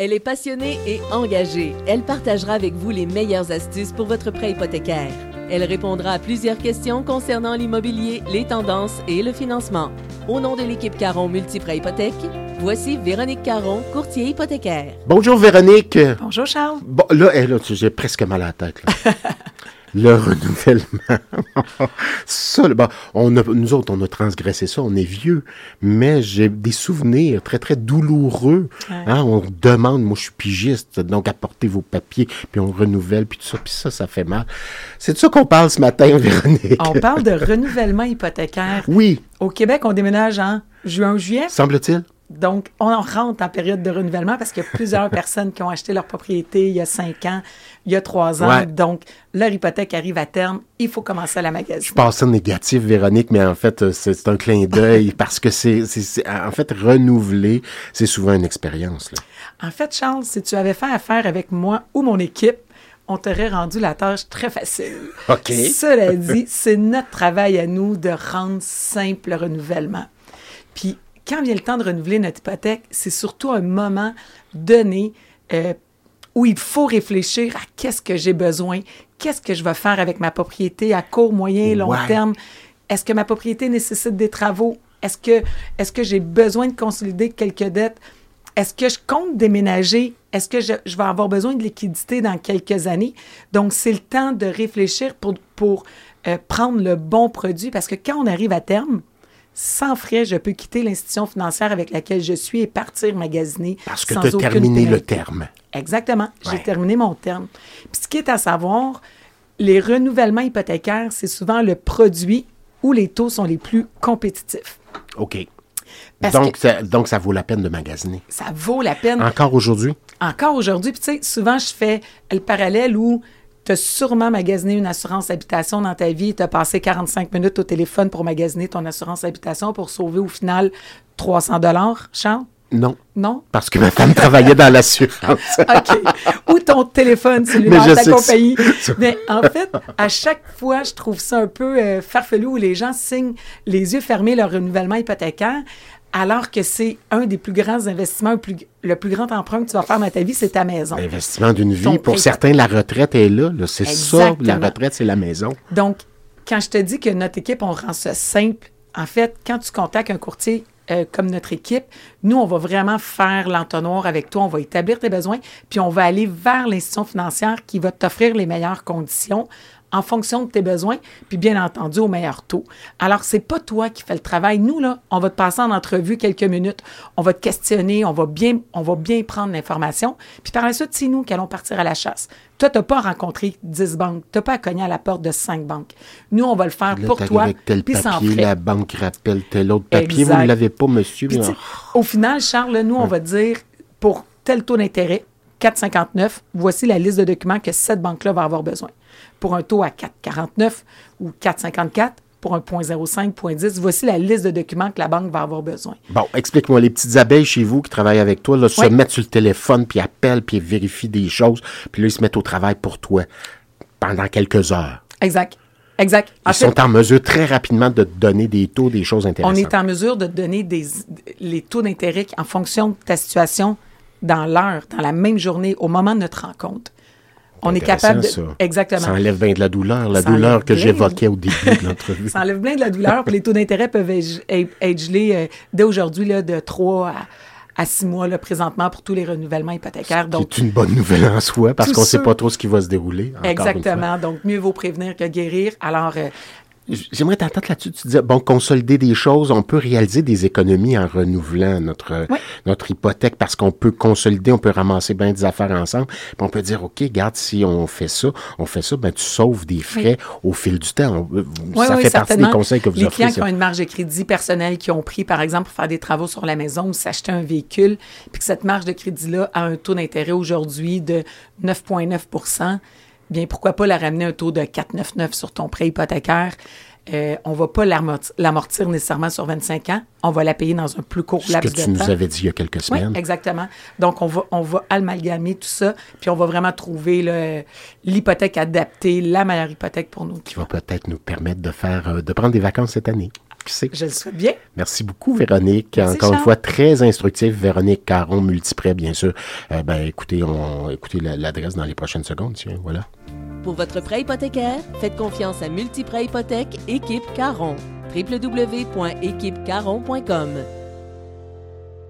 Elle est passionnée et engagée. Elle partagera avec vous les meilleures astuces pour votre prêt hypothécaire. Elle répondra à plusieurs questions concernant l'immobilier, les tendances et le financement. Au nom de l'équipe Caron Multiprêt Hypothèque, voici Véronique Caron, courtier hypothécaire. Bonjour Véronique. Bonjour Charles. Bon, là, là j'ai presque mal à la tête. là. le renouvellement. ça, bon, on a, nous autres, on a transgressé ça, on est vieux, mais j'ai des souvenirs très, très douloureux. Ouais. Hein, on demande, moi je suis pigiste, donc apportez vos papiers, puis on renouvelle, puis tout ça, puis ça, ça fait mal. C'est de ça qu'on parle ce matin, Véronique. On parle de renouvellement hypothécaire. Oui, Au Québec, on déménage en juin-juillet. semble-t-il. Donc, on rentre en période de renouvellement parce qu'il y a plusieurs personnes qui ont acheté leur propriété il y a cinq ans, il y a trois ans. Ouais. Donc, leur hypothèque arrive à terme. Il faut commencer à la Je magasiner. passe ça négatif, Véronique, mais en fait, euh, c'est un clin d'œil parce que c'est, en fait, renouveler, c'est souvent une expérience. En fait, Charles, si tu avais fait affaire avec moi ou mon équipe, on t'aurait rendu la tâche très facile. OK. Cela dit, c'est notre travail à nous de rendre simple le renouvellement. Puis, quand vient le temps de renouveler notre hypothèque, c'est surtout un moment donné euh, où il faut réfléchir à qu'est-ce que j'ai besoin, qu'est-ce que je vais faire avec ma propriété à court, moyen, long Ouais. terme. Est-ce que ma propriété nécessite des travaux? Est-ce que, est que j'ai besoin de consolider quelques dettes? Est-ce que je compte déménager? Est-ce que je, je vais avoir besoin de liquidité dans quelques années? Donc, c'est le temps de réfléchir pour, pour euh, prendre le bon produit parce que quand on arrive à terme, sans frais, je peux quitter l'institution financière avec laquelle je suis et partir magasiner. Parce que tu as terminé le terme. Exactement. J'ai terminé mon terme. Puis ce qui est à savoir, les renouvellements hypothécaires, c'est souvent le produit où les taux sont les plus compétitifs. OK. Parce Donc, que- ça, donc, ça vaut la peine de magasiner. Ça vaut la peine. Encore aujourd'hui? Encore aujourd'hui, puis tu sais, souvent, je fais le parallèle où tu as sûrement magasiné une assurance habitation dans ta vie, tu as passé 45 minutes au téléphone pour magasiner ton assurance habitation pour sauver au final 300 dollars, Charles? Non. Non? Parce que ma femme travaillait dans l'assurance. OK. Ou ton téléphone cellulaire, ta compagnie. Mais en fait, à chaque fois, je trouve ça un peu euh, farfelu où les gens signent les yeux fermés leur renouvellement hypothécaire, alors que c'est un des plus grands investissements, le plus, le plus grand emprunt que tu vas faire dans ta vie, c'est ta maison. L'investissement d'une vie. Pour certains, la retraite est là. là. C'est ça, la retraite, c'est la maison. Donc, quand je te dis que notre équipe, on rend ça simple, en fait, quand tu contactes un courtier euh, comme notre équipe, nous, on va vraiment faire l'entonnoir avec toi, on va établir tes besoins, puis on va aller vers l'institution financière qui va t'offrir les meilleures conditions en fonction de tes besoins, puis bien entendu au meilleur taux. Alors, c'est pas toi qui fais le travail. Nous, là, on va te passer en entrevue quelques minutes, on va te questionner, on va bien, on va bien prendre l'information, puis par la suite, c'est nous qui allons partir à la chasse. Toi, tu n'as pas rencontré 10 banques, tu n'as pas à cogner à la porte de 5 banques. Nous, on va le faire Là, pour toi, avec tel puis sans papier, frais. la banque rappelle tel autre papier. Vous ne l'avez pas, monsieur. Puis, au final, Charles, nous, on va dire, pour tel taux d'intérêt, 4,59, voici la liste de documents que cette banque-là va avoir besoin. Pour un taux à 4,49 ou 4,54, pour un 0,05, 0,10, voici la liste de documents que la banque va avoir besoin. Bon, explique-moi, les petites abeilles chez vous qui travaillent avec toi, là, se mettent sur le téléphone, puis appellent, puis vérifient des choses, puis là, ils se mettent au travail pour toi pendant quelques heures. Exact. Exact. En Ils fait, sont en mesure très rapidement de te donner des taux, des choses on intéressantes. est en mesure de te donner des, les taux d'intérêt en fonction de ta situation dans l'heure, dans la même journée, au moment de notre rencontre. On est capable de... Ça. Exactement. Ça enlève bien de la douleur, la Ça douleur que j'évoquais au début de l'entrevue. Ça enlève bien de la douleur, puis les taux d'intérêt peuvent être, gelés euh, dès aujourd'hui de 3 à, à 6 mois là, présentement pour tous les renouvellements hypothécaires. Donc, C'est une bonne nouvelle en soi, parce qu'on ne sait pas trop ce qui va se dérouler. exactement. Donc, mieux vaut prévenir que guérir. Alors, euh, J'aimerais t'entendre là-dessus. Tu disais, bon, consolider des choses, on peut réaliser des économies en renouvelant notre, Oui. notre hypothèque parce qu'on peut consolider, on peut ramasser bien des affaires ensemble. Puis on peut dire, OK, garde, si on fait ça, on fait ça, ben tu sauves des frais au fil du temps. On- Oui, ça fait partie des conseils que vous Les offrez. clients qui ont une marge de crédit personnelle, qui ont pris, par exemple, pour faire des travaux sur la maison ou s'acheter un véhicule, puis que cette marge de crédit-là a un taux d'intérêt aujourd'hui de 9,9 bien, pourquoi pas la ramener un taux de 4,99 sur ton prêt hypothécaire? Euh, on ne va pas l'amortir nécessairement sur 25 ans. On va la payer dans un plus court Ce laps de temps. Ce que tu nous avais dit il y a quelques semaines. Exactement. Donc, on va, on va amalgamer tout ça, puis on va vraiment trouver l'hypothèque adaptée, la meilleure hypothèque pour nous. Qui va peut-être nous permettre de, faire, euh, de prendre des vacances cette année. Je le souhaite bien. Merci beaucoup, Véronique. Encore une fois, très instructif, Véronique Caron, Multiprêt, bien sûr. Euh, ben, écoutez, on, écoutez l'adresse dans les prochaines secondes. Tiens, voilà. Pour votre prêt hypothécaire, faites confiance à Multiprêt Hypothèque, équipe Caron. www.équipecaron.com